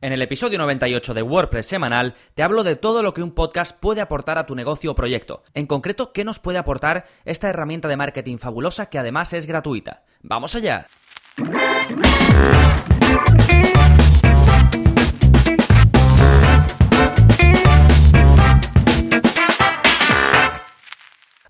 En el episodio 98 de WordPress semanal te hablo de todo lo que un podcast puede aportar a tu negocio o proyecto. En concreto, qué nos puede aportar esta herramienta de marketing fabulosa que además es gratuita. ¡Vamos allá!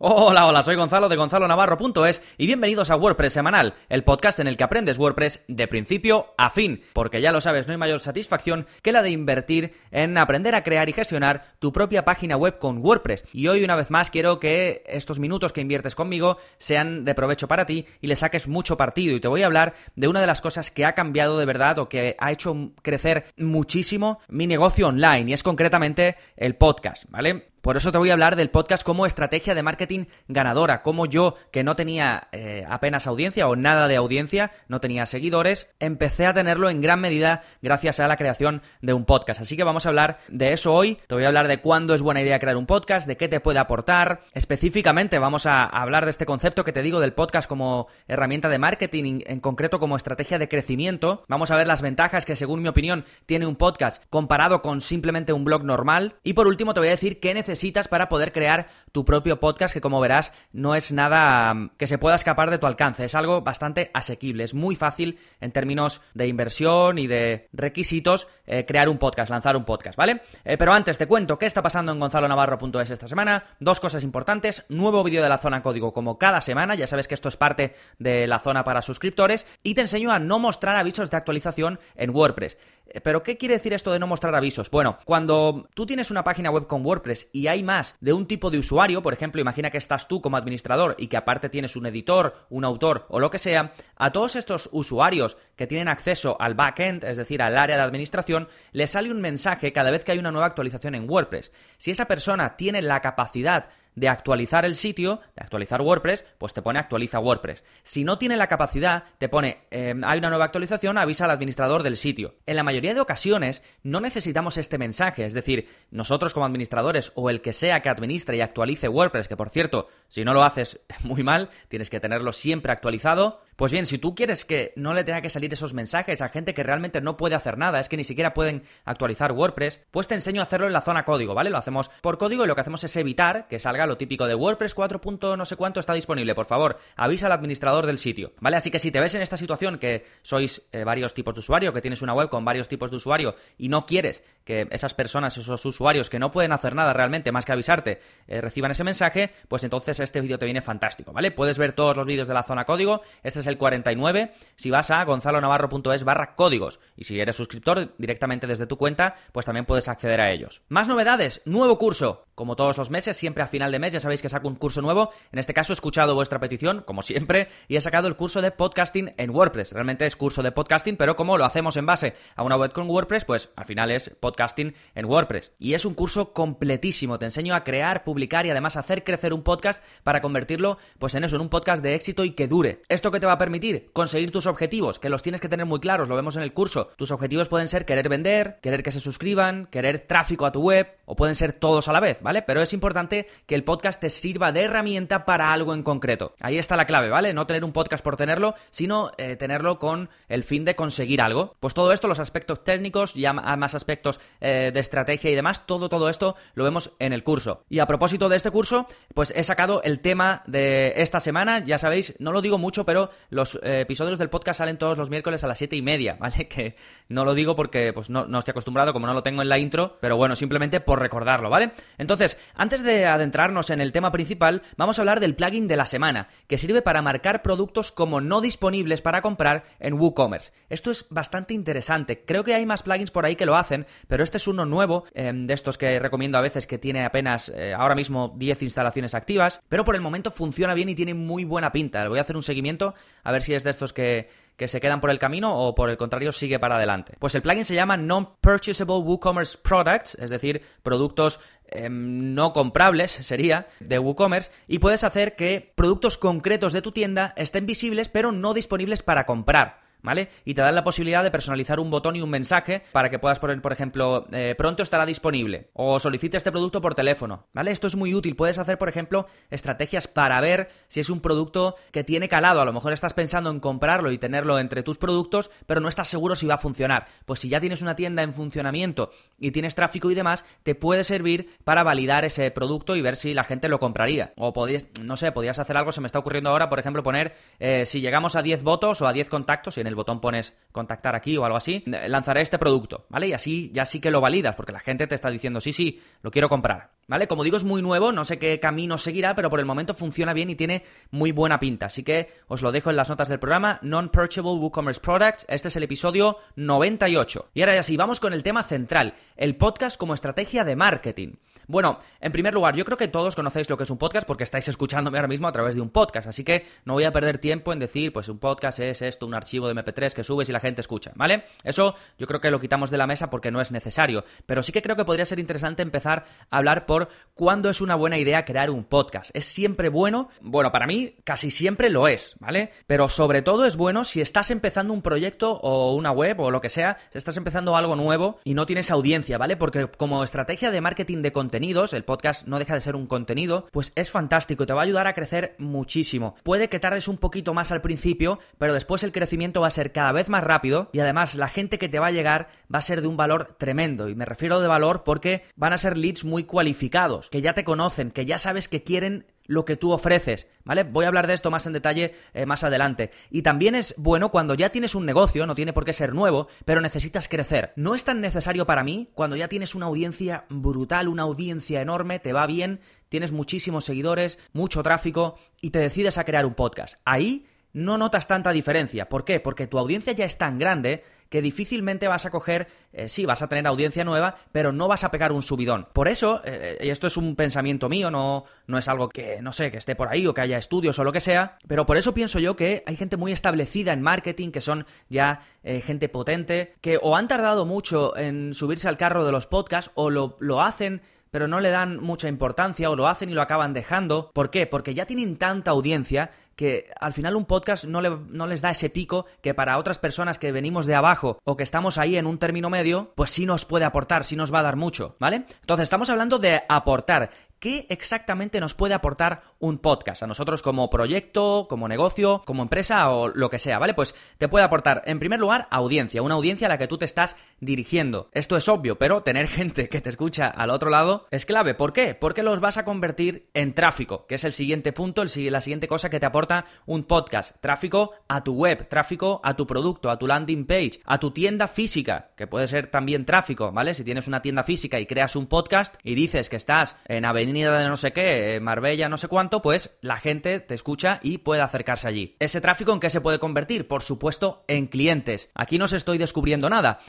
Hola, hola, soy Gonzalo de gonzalonavarro.es y bienvenidos a WordPress Semanal, el podcast en el que aprendes WordPress de principio a fin, porque ya lo sabes, no hay mayor satisfacción que la de invertir en aprender a crear y gestionar tu propia página web con WordPress. Y hoy una vez más quiero que estos minutos que inviertes conmigo sean de provecho para ti y le saques mucho partido y te voy a hablar de una de las cosas que ha cambiado de verdad o que ha hecho crecer muchísimo mi negocio online y es concretamente el podcast, ¿vale? Por eso te voy a hablar del podcast como estrategia de marketing ganadora, como yo, que no tenía eh, apenas audiencia o nada de audiencia, no tenía seguidores, empecé a tenerlo en gran medida gracias a la creación de un podcast. Así que vamos a hablar de eso hoy, te voy a hablar de cuándo es buena idea crear un podcast, de qué te puede aportar, específicamente vamos a hablar de este concepto que te digo del podcast como herramienta de marketing, en concreto como estrategia de crecimiento, vamos a ver las ventajas que según mi opinión tiene un podcast comparado con simplemente un blog normal. Y por último te voy a decir qué necesitas para poder crear tu propio podcast, que como verás no es nada mm, que se pueda escapar de tu alcance, es algo bastante asequible, es muy fácil en términos de inversión y de requisitos eh, crear un podcast, lanzar un podcast, ¿vale? Eh, pero antes te cuento qué está pasando en gonzalonavarro.es esta semana, dos cosas importantes, nuevo vídeo de la zona código como cada semana, ya sabes que esto es parte de la zona para suscriptores, y te enseño a no mostrar avisos de actualización en WordPress. Eh, pero ¿qué quiere decir esto de no mostrar avisos? Bueno, cuando tú tienes una página web con WordPress y hay más de un tipo de usuario, por ejemplo, imagina que estás tú como administrador y que aparte tienes un editor, un autor o lo que sea, a todos estos usuarios que tienen acceso al backend, es decir, al área de administración, les sale un mensaje cada vez que hay una nueva actualización en WordPress. Si esa persona tiene la capacidad de actualizar el sitio, de actualizar WordPress, pues te pone actualiza WordPress. Si no tiene la capacidad, te pone em, hay una nueva actualización, avisa al administrador del sitio. En la mayoría de ocasiones no necesitamos este mensaje, es decir, nosotros como administradores o el que sea que administre y actualice WordPress, que por cierto, si no lo haces muy mal, tienes que tenerlo siempre actualizado, pues bien, si tú quieres que no le tenga que salir esos mensajes a gente que realmente no puede hacer nada, es que ni siquiera pueden actualizar WordPress, pues te enseño a hacerlo en la zona código, ¿vale? Lo hacemos por código y lo que hacemos es evitar que salga lo típico de WordPress 4. no sé cuánto está disponible. Por favor, avisa al administrador del sitio, ¿vale? Así que si te ves en esta situación que sois eh, varios tipos de usuario, que tienes una web con varios tipos de usuario y no quieres que esas personas, esos usuarios que no pueden hacer nada realmente más que avisarte, eh, reciban ese mensaje, pues entonces este vídeo te viene fantástico, ¿vale? Puedes ver todos los vídeos de la zona código. Este es el 49, si vas a gonzalonavarro.es barra códigos. Y si eres suscriptor directamente desde tu cuenta, pues también puedes acceder a ellos. Más novedades, nuevo curso. Como todos los meses, siempre a final de mes ya sabéis que saco un curso nuevo. En este caso he escuchado vuestra petición, como siempre, y he sacado el curso de podcasting en WordPress. Realmente es curso de podcasting, pero como lo hacemos en base a una web con WordPress, pues al final es podcasting en WordPress. Y es un curso completísimo. Te enseño a crear, publicar y además hacer crecer un podcast para convertirlo, pues en eso, en un podcast de éxito y que dure. ¿Esto qué te va a permitir? Conseguir tus objetivos, que los tienes que tener muy claros, lo vemos en el curso. Tus objetivos pueden ser querer vender, querer que se suscriban, querer tráfico a tu web, o pueden ser todos a la vez, ¿vale? Pero es importante que el podcast te sirva de herramienta para algo en concreto. Ahí está la clave, ¿vale? No tener un podcast por tenerlo, sino eh, tenerlo con el fin de conseguir algo. Pues todo esto, los aspectos técnicos, ya más aspectos eh, de estrategia y demás, todo, todo esto lo vemos en el curso. Y a propósito de este curso, pues he sacado el tema de esta semana, ya sabéis, no lo digo mucho, pero los eh, episodios del podcast salen todos los miércoles a las siete y media, ¿vale? Que no lo digo porque pues no, no estoy acostumbrado, como no lo tengo en la intro, pero bueno, simplemente por recordarlo, ¿vale? Entonces, antes de adentrarnos en el tema principal, vamos a hablar del plugin de la semana, que sirve para marcar productos como no disponibles para comprar en WooCommerce. Esto es bastante interesante. Creo que hay más plugins por ahí que lo hacen, pero este es uno nuevo, em, de estos que recomiendo a veces que tiene apenas eh, ahora mismo 10 instalaciones activas, pero por el momento funciona bien y tiene muy buena pinta. Le voy a hacer un seguimiento a ver si es de estos que que se quedan por el camino o por el contrario sigue para adelante. Pues el plugin se llama Non-Purchasable WooCommerce Products, es decir, productos em, no comprables sería de WooCommerce y puedes hacer que productos concretos de tu tienda estén visibles pero no disponibles para comprar. ¿Vale? Y te dan la posibilidad de personalizar un botón y un mensaje para que puedas poner, por ejemplo, eh, pronto estará disponible o solicite este producto por teléfono, ¿vale? Esto es muy útil. Puedes hacer, por ejemplo, estrategias para ver si es un producto que tiene calado. A lo mejor estás pensando en comprarlo y tenerlo entre tus productos, pero no estás seguro si va a funcionar. Pues si ya tienes una tienda en funcionamiento y tienes tráfico y demás, te puede servir para validar ese producto y ver si la gente lo compraría. O podías, no sé, podías hacer algo, se me está ocurriendo ahora, por ejemplo, poner eh, si llegamos a 10 votos o a 10 contactos, y en el botón pones contactar aquí o algo así, lanzaré este producto, ¿vale? Y así ya sí que lo validas, porque la gente te está diciendo, sí, sí, lo quiero comprar, ¿vale? Como digo, es muy nuevo, no sé qué camino seguirá, pero por el momento funciona bien y tiene muy buena pinta. Así que os lo dejo en las notas del programa, Non-Purchable WooCommerce Products. Este es el episodio 98. Y ahora ya sí, vamos con el tema central, el podcast como estrategia de marketing. Bueno, en primer lugar, yo creo que todos conocéis lo que es un podcast porque estáis escuchándome ahora mismo a través de un podcast, así que no voy a perder tiempo en decir, pues un podcast es esto, un archivo de MP3 que subes y la gente escucha, ¿vale? Eso yo creo que lo quitamos de la mesa porque no es necesario, pero sí que creo que podría ser interesante empezar a hablar por cuándo es una buena idea crear un podcast. ¿Es siempre bueno? Bueno, para mí casi siempre lo es, ¿vale? Pero sobre todo es bueno si estás empezando un proyecto o una web o lo que sea, si estás empezando algo nuevo y no tienes audiencia, ¿vale? Porque como estrategia de marketing de contenido, el podcast no deja de ser un contenido, pues es fantástico, te va a ayudar a crecer muchísimo. Puede que tardes un poquito más al principio, pero después el crecimiento va a ser cada vez más rápido y además la gente que te va a llegar va a ser de un valor tremendo. Y me refiero de valor porque van a ser leads muy cualificados, que ya te conocen, que ya sabes que quieren lo que tú ofreces, ¿vale? Voy a hablar de esto más en detalle eh, más adelante. Y también es bueno cuando ya tienes un negocio, no tiene por qué ser nuevo, pero necesitas crecer. No es tan necesario para mí cuando ya tienes una audiencia brutal, una audiencia enorme, te va bien, tienes muchísimos seguidores, mucho tráfico y te decides a crear un podcast. Ahí no notas tanta diferencia. ¿Por qué? Porque tu audiencia ya es tan grande que difícilmente vas a coger, eh, sí, vas a tener audiencia nueva, pero no vas a pegar un subidón. Por eso, eh, y esto es un pensamiento mío, no, no es algo que, no sé, que esté por ahí o que haya estudios o lo que sea, pero por eso pienso yo que hay gente muy establecida en marketing, que son ya eh, gente potente, que o han tardado mucho en subirse al carro de los podcasts o lo, lo hacen pero no le dan mucha importancia o lo hacen y lo acaban dejando. ¿Por qué? Porque ya tienen tanta audiencia que al final un podcast no, le, no, les da ese pico que para otras personas que venimos de abajo o que estamos ahí en un término medio, pues sí nos puede aportar, sí nos va a dar mucho, ¿vale? Entonces estamos hablando de aportar. ¿Qué exactamente nos puede aportar un podcast? A nosotros como proyecto, como negocio, como empresa o lo que sea, ¿vale? Pues te puede aportar, en primer lugar, audiencia, una audiencia a la que tú te estás dirigiendo. Esto es obvio, pero tener gente que te escucha al otro lado es clave. ¿Por qué? Porque los vas a convertir en tráfico, que es el siguiente punto, el, la siguiente cosa que te aporta un podcast. Tráfico a tu web, tráfico a tu producto, a tu landing page, a tu tienda física, que puede ser también tráfico, ¿vale? Si tienes una tienda física y creas un podcast y dices que estás en Avenida de no sé qué, Marbella, no sé cuánto, pues la gente te escucha y puede acercarse allí. ¿Ese tráfico en qué se puede convertir? Por supuesto, en clientes. Aquí no os estoy descubriendo nada.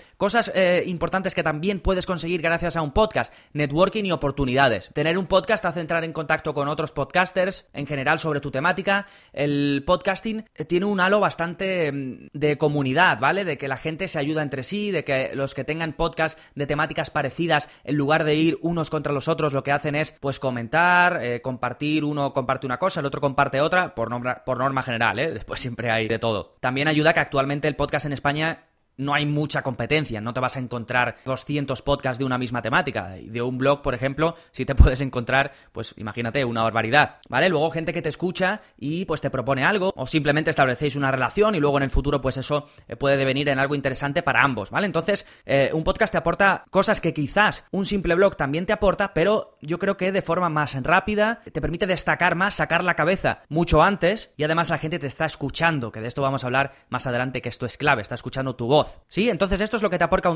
Eh, importantes que también puedes conseguir gracias a un podcast, networking y oportunidades. Tener un podcast hace entrar en contacto con otros podcasters, en general sobre tu temática. El podcasting eh, tiene un halo bastante mm, de comunidad, ¿vale? De que la gente se ayuda entre sí, de que los que tengan podcast de temáticas parecidas, en lugar de ir unos contra los otros, lo que hacen es pues comentar, eh, compartir, uno comparte una cosa, el otro comparte otra, por norma, por norma general, ¿eh? Después siempre hay de todo. También ayuda que actualmente el podcast en España no hay mucha competencia, no te vas a encontrar 200 podcasts de una misma temática. De un blog, por ejemplo, si te puedes encontrar, pues imagínate, una barbaridad, ¿vale? Luego gente que te escucha y pues te propone algo, o simplemente establecéis una relación y luego en el futuro pues eso eh, puede devenir en algo interesante para ambos, ¿vale? Entonces, eh, un podcast te aporta cosas que quizás un simple blog también te aporta, pero yo creo que de forma más rápida, te permite destacar más, sacar la cabeza mucho antes y además la gente te está escuchando, que de esto vamos a hablar más adelante, que esto es clave, está escuchando tu voz. ¿Sí? Entonces esto es lo que, te aporta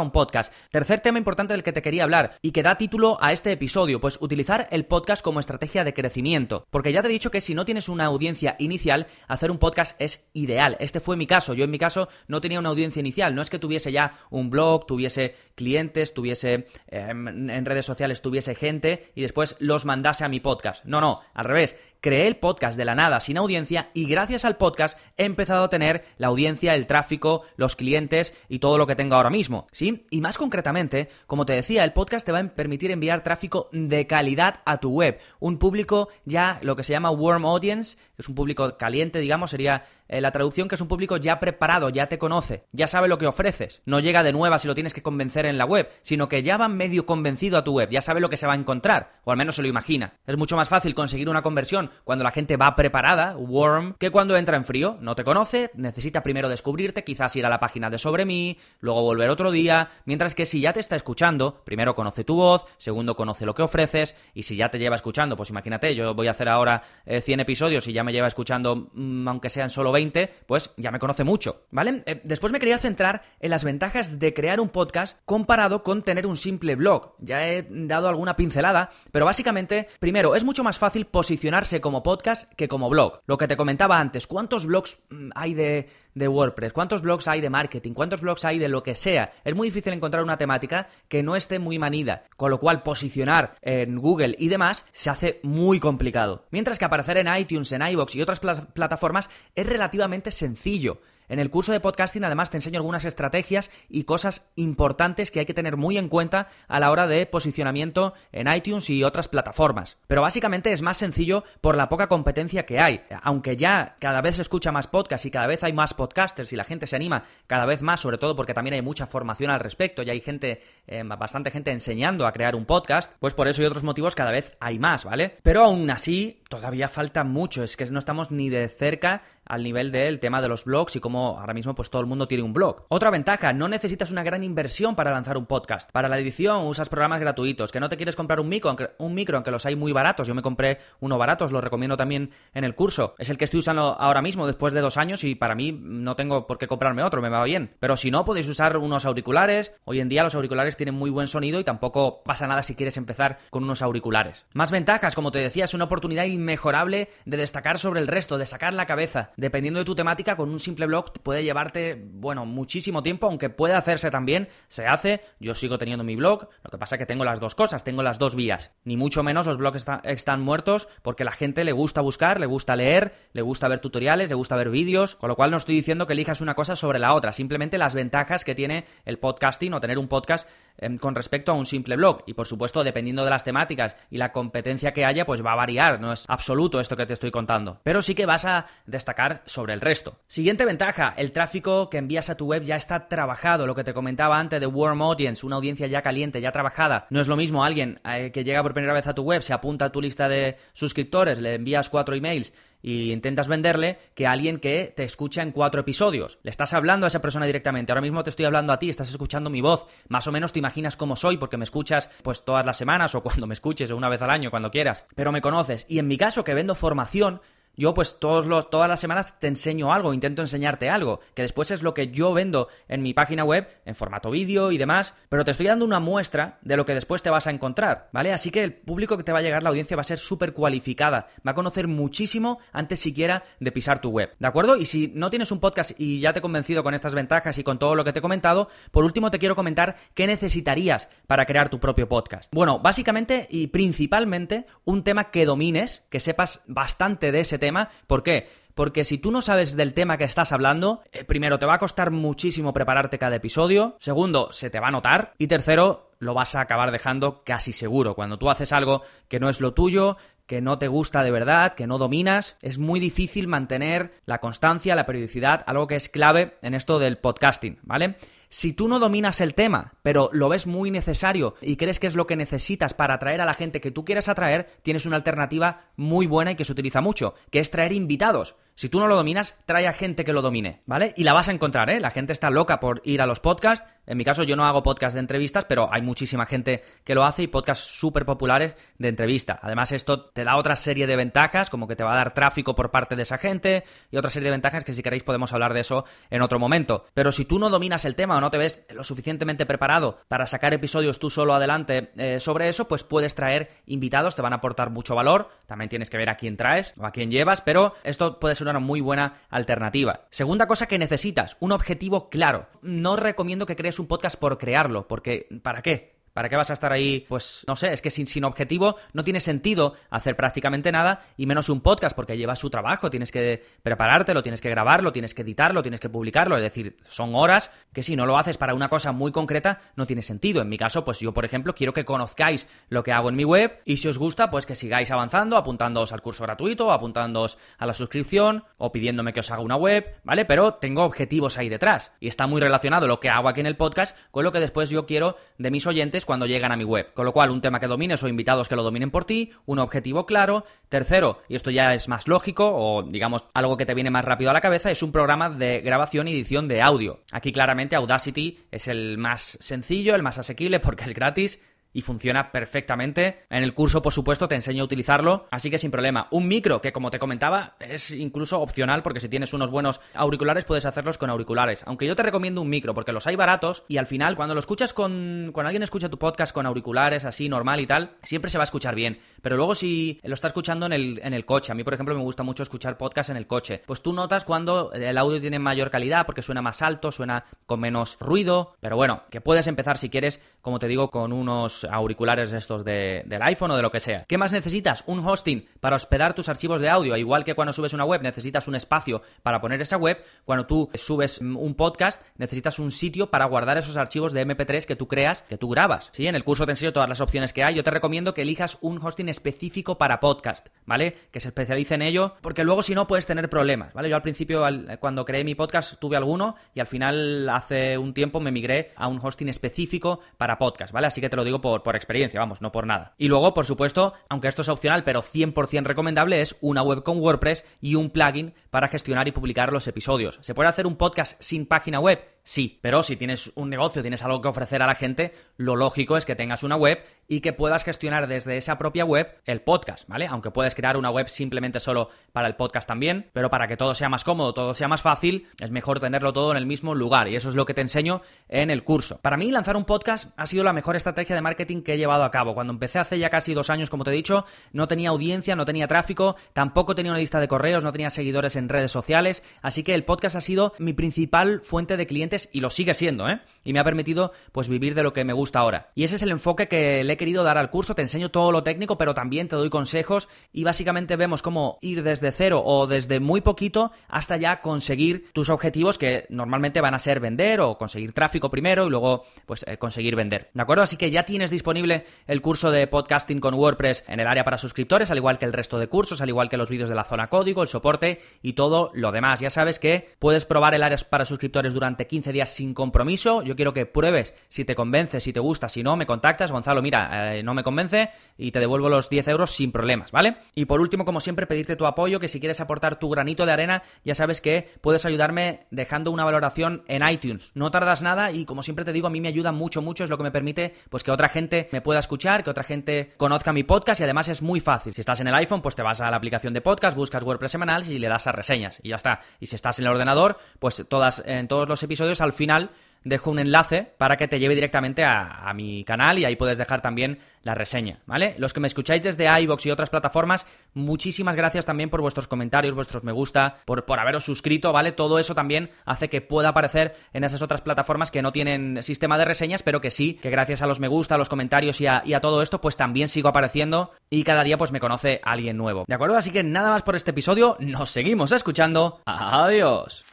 un, podcast. Tercer tema importante del que te quería hablar y que da título a este episodio, pues utilizar el podcast como estrategia de crecimiento. Porque ya te he dicho que si no tienes una audiencia inicial, hacer un podcast es ideal. Este fue mi caso. Yo en mi caso no tenía una audiencia inicial. No es que tuviese ya un blog, tuviese clientes, tuviese em, en redes sociales, tuviese gente y después los mandase a mi podcast. No, no, al revés creé el podcast de la nada sin audiencia y gracias al podcast he empezado a tener la audiencia, el tráfico, los clientes y todo lo que tengo ahora mismo, ¿sí? Y más concretamente, como te decía, el podcast te va a permitir enviar tráfico de calidad a tu web, un público ya lo que se llama warm audience, es un público caliente, digamos, sería eh, la traducción que es un público ya preparado, ya te conoce, ya sabe lo que ofreces. No llega de nueva si lo tienes que convencer en la web, sino que ya va medio convencido a tu web, ya sabe lo que se va a encontrar, o al menos se lo imagina. Es mucho más fácil conseguir una conversión cuando la gente va preparada, warm, que cuando entra en frío. No te conoce, necesita primero descubrirte, quizás ir a la página de sobre mí, luego volver otro día, mientras que si ya te está escuchando, primero conoce tu voz, segundo conoce lo que ofreces, y si ya te lleva escuchando, pues imagínate, yo voy a hacer ahora 100 eh, episodios y ya me lleva escuchando, mm, aunque sean solo 20, pues ya me conoce mucho, ¿vale? Eh, después me quería centrar en las ventajas de crear un podcast comparado con tener un simple blog. Ya he dado alguna pincelada, pero básicamente, primero, es mucho más fácil posicionarse como podcast que como blog. Lo que te comentaba antes, ¿cuántos blogs mm, hay de de WordPress, cuántos blogs hay de marketing, cuántos blogs hay de lo que sea. Es muy difícil encontrar una temática que no esté muy manida, con lo cual posicionar en Google y demás se hace muy complicado. Mientras que aparecer en iTunes, en iBox y otras plataformas es relativamente sencillo. En el curso de podcasting además te enseño algunas estrategias y cosas importantes que hay que tener muy en cuenta a la hora de posicionamiento en iTunes y otras plataformas. Pero básicamente es más sencillo por la poca competencia que hay. Aunque ya cada vez se escucha más podcast y cada vez hay más podcasters y la gente se anima cada vez más, sobre todo porque también hay mucha formación al respecto y hay gente, eh, bastante gente enseñando a crear un podcast, pues por eso y otros motivos cada vez hay más, ¿vale? Pero aún así todavía falta mucho, es que no estamos ni de cerca al nivel del tema de los blogs y cómo ahora mismo pues todo el mundo tiene un blog. Otra ventaja, no necesitas una gran inversión para lanzar un podcast. Para la edición usas programas gratuitos, que no te quieres comprar un micro, aunque, un micro, aunque los hay muy baratos. Yo me compré uno barato, os lo recomiendo también en el curso. Es el que estoy usando ahora mismo después de dos años y para mí no tengo por qué comprarme otro, me va bien. Pero si no, podéis usar unos auriculares. Hoy en día los auriculares tienen muy buen sonido y tampoco pasa nada si quieres empezar con unos auriculares. Más ventajas, como te decía, es una oportunidad inmejorable de destacar sobre el resto, de sacar la cabeza. Dependiendo de tu temática, con un simple blog puede llevarte, bueno, muchísimo tiempo, aunque puede hacerse también, se hace, yo sigo teniendo mi blog, lo que pasa es que tengo las dos cosas, tengo las dos vías, ni mucho menos los blogs están muertos porque la gente le gusta buscar, le gusta leer, le gusta ver tutoriales, le gusta ver vídeos, con lo cual no estoy diciendo que elijas una cosa sobre la otra, simplemente las ventajas que tiene el podcasting o tener un podcast em, con respecto a un simple blog. Y por supuesto, dependiendo de las temáticas y la competencia que haya, pues va a variar, no es absoluto esto que te estoy contando. Pero sí que vas a destacar sobre el resto. Siguiente ventaja, el tráfico que envías a tu web ya está trabajado, lo que te comentaba antes de warm audience, una audiencia ya caliente, ya trabajada. No es lo mismo alguien eh, que llega por primera vez a tu web, se apunta a tu lista de suscriptores, le envías cuatro emails y intentas venderle que alguien que te escucha en cuatro episodios. Le estás hablando a esa persona directamente. Ahora mismo te estoy hablando a ti, estás escuchando mi voz. Más o menos te imaginas cómo soy porque me escuchas pues todas las semanas o cuando me escuches o una vez al año, cuando quieras. Pero me conoces. Y en mi caso que vendo formación, yo pues todos los, todas las semanas te enseño algo, intento enseñarte algo, que después es lo que yo vendo en mi página web, en formato vídeo y demás, pero te estoy dando una muestra de lo que después te vas a encontrar, ¿vale? Así que el público que te va a llegar, la audiencia va a ser súper cualificada, va a conocer muchísimo antes siquiera de pisar tu web, ¿de acuerdo? Y si no tienes un podcast y ya te he convencido con estas ventajas y con todo lo que te he comentado, por último te quiero comentar qué necesitarías para crear tu propio podcast. Bueno, básicamente y principalmente un tema que domines, que sepas bastante de ese tema, ¿Por qué? Porque si tú no sabes del tema que estás hablando, eh, primero te va a costar muchísimo prepararte cada episodio, segundo, se te va a notar y tercero, lo vas a acabar dejando casi seguro. Cuando tú haces algo que no es lo tuyo, que no te gusta de verdad, que no dominas, es muy difícil mantener la constancia, la periodicidad, algo que es clave en esto del podcasting, ¿vale? Si tú no dominas el tema, pero lo ves muy necesario y crees que es lo que necesitas para atraer a la gente que tú quieres atraer, tienes una alternativa muy buena y que se utiliza mucho, que es traer invitados. Si tú no lo dominas, trae a gente que lo domine, ¿vale? Y la vas a encontrar, ¿eh? La gente está loca por ir a los podcasts. En mi caso yo no hago podcast de entrevistas, pero hay muchísima gente que lo hace y podcasts súper populares de entrevista. Además esto te da otra serie de ventajas, como que te va a dar tráfico por parte de esa gente y otra serie de ventajas que si queréis podemos hablar de eso en otro momento. Pero si tú no dominas el tema o no te ves lo suficientemente preparado para sacar episodios tú solo adelante eh, sobre eso, pues puedes traer invitados, te van a aportar mucho valor. También tienes que ver a quién traes o a quién llevas, pero esto puede ser una muy buena alternativa. Segunda cosa que necesitas, un objetivo claro. No recomiendo que crees un podcast por crearlo, porque ¿para qué? ¿Para qué vas a estar ahí? Pues no sé, es que sin, sin objetivo no tiene sentido hacer prácticamente nada y menos un podcast porque lleva su trabajo, tienes que preparártelo, tienes que grabarlo, tienes que editarlo, tienes que publicarlo, es decir, son horas que si no lo haces para una cosa muy concreta no tiene sentido. En mi caso, pues yo, por ejemplo, quiero que conozcáis lo que hago en mi web y si os gusta, pues que sigáis avanzando, apuntándoos al curso gratuito, apuntándoos a la suscripción o pidiéndome que os haga una web, ¿vale? Pero tengo objetivos ahí detrás y está muy relacionado lo que hago aquí en el podcast con lo que después yo quiero de mis oyentes cuando llegan a mi web. Con lo cual, un tema que domines o invitados que lo dominen por ti, un objetivo claro. Tercero, y esto ya es más lógico o digamos algo que te viene más rápido a la cabeza, es un programa de grabación y edición de audio. Aquí claramente Audacity es el más sencillo, el más asequible porque es gratis y funciona perfectamente. En el curso, por supuesto, te enseño a utilizarlo, así que sin problema. Un micro, que como te comentaba, es incluso opcional porque si tienes unos buenos auriculares puedes hacerlos con auriculares. Aunque yo te recomiendo un micro porque los hay baratos y al final cuando lo escuchas con... cuando alguien escucha tu podcast con auriculares así normal y tal, siempre se va a escuchar bien. Pero luego si lo está escuchando en el, en el coche, a mí por ejemplo me gusta mucho escuchar podcast en el coche, pues tú notas cuando el audio tiene mayor calidad porque suena más alto, suena con menos ruido, pero bueno, que puedes empezar si quieres, como te digo, con unos auriculares estos de, del iPhone o de lo que sea. ¿Qué más necesitas? Un hosting para hospedar tus archivos de audio. Igual que cuando subes una web necesitas un espacio para poner esa web, cuando tú subes un podcast necesitas un sitio para guardar esos archivos de MP3 que tú creas, que tú grabas. ¿sí? En el curso te enseño todas las opciones que hay. Yo te recomiendo que elijas un hosting específico para podcast, ¿vale? Que se especialice en ello, porque luego si no puedes tener problemas, ¿vale? Yo al principio, cuando creé mi podcast, tuve alguno y al final hace un tiempo me migré a un hosting específico para podcast, ¿vale? Así que te lo digo por, por experiencia, vamos, no por nada. Y luego, por supuesto, aunque esto es opcional, pero 100% recomendable, es una web con WordPress y un plugin para gestionar y publicar los episodios. ¿Se puede hacer un podcast sin página web? Sí, pero si tienes un negocio, tienes algo que ofrecer a la gente, lo lógico es que tengas una web y que puedas gestionar desde esa propia web el podcast, ¿vale? Aunque puedes crear una web simplemente solo para el podcast también, pero para que todo sea más cómodo, todo sea más fácil, es mejor tenerlo todo en el mismo lugar y eso es lo que te enseño en el curso. Para mí lanzar un podcast ha sido la mejor estrategia de marketing que he llevado a cabo. Cuando empecé hace ya casi dos años, como te he dicho, no tenía audiencia, no tenía tráfico, tampoco tenía una lista de correos, no tenía seguidores en redes sociales, así que el podcast ha sido mi principal fuente de clientes y lo sigue siendo, ¿eh? Y me ha permitido, pues, vivir de lo que me gusta ahora. Y ese es el enfoque que le he querido dar al curso. Te enseño todo lo técnico, pero también te doy consejos y básicamente vemos cómo ir desde cero o desde muy poquito hasta ya conseguir tus objetivos que normalmente van a ser vender o conseguir tráfico primero y luego, pues, eh, conseguir vender. ¿De acuerdo? Así que ya tienes disponible el curso de podcasting con WordPress en el área para suscriptores, al igual que el resto de cursos, al igual que los vídeos de la zona código, el soporte y todo lo demás. Ya sabes que puedes probar el área para suscriptores durante 15 días sin compromiso. Yo quiero que pruebes si te convence, si te gusta, si no, me contactas. Gonzalo, mira, eh, no me convence y te devuelvo los 10 euros sin problemas, ¿vale? Y por último, como siempre, pedirte tu apoyo, que si quieres aportar tu granito de arena, ya sabes que puedes ayudarme dejando una valoración en iTunes. No tardas nada y como siempre te digo, a mí me ayuda mucho, mucho, es lo que me permite pues que otra gente me pueda escuchar, que otra gente conozca mi podcast y además es muy fácil. Si estás en el iPhone, pues te vas a la aplicación de podcast, buscas WordPress semanal y le das a reseñas y ya está. Y si estás en el ordenador, pues todas en todos los episodios al final dejo un enlace para que te lleve directamente a, mi canal y ahí puedes dejar también la reseña, ¿vale? Los que me escucháis desde iVoox y otras plataformas, muchísimas gracias también por vuestros comentarios, vuestros me gusta, por, por haberos suscrito, ¿vale? Todo eso también hace que pueda aparecer en esas otras plataformas que no tienen sistema de reseñas, pero que sí, que gracias a los me gusta, a los comentarios y a, y a todo esto, pues también sigo apareciendo y cada día pues me conoce alguien nuevo. ¿De acuerdo? Así que nada más por este episodio, nos seguimos escuchando. Adiós.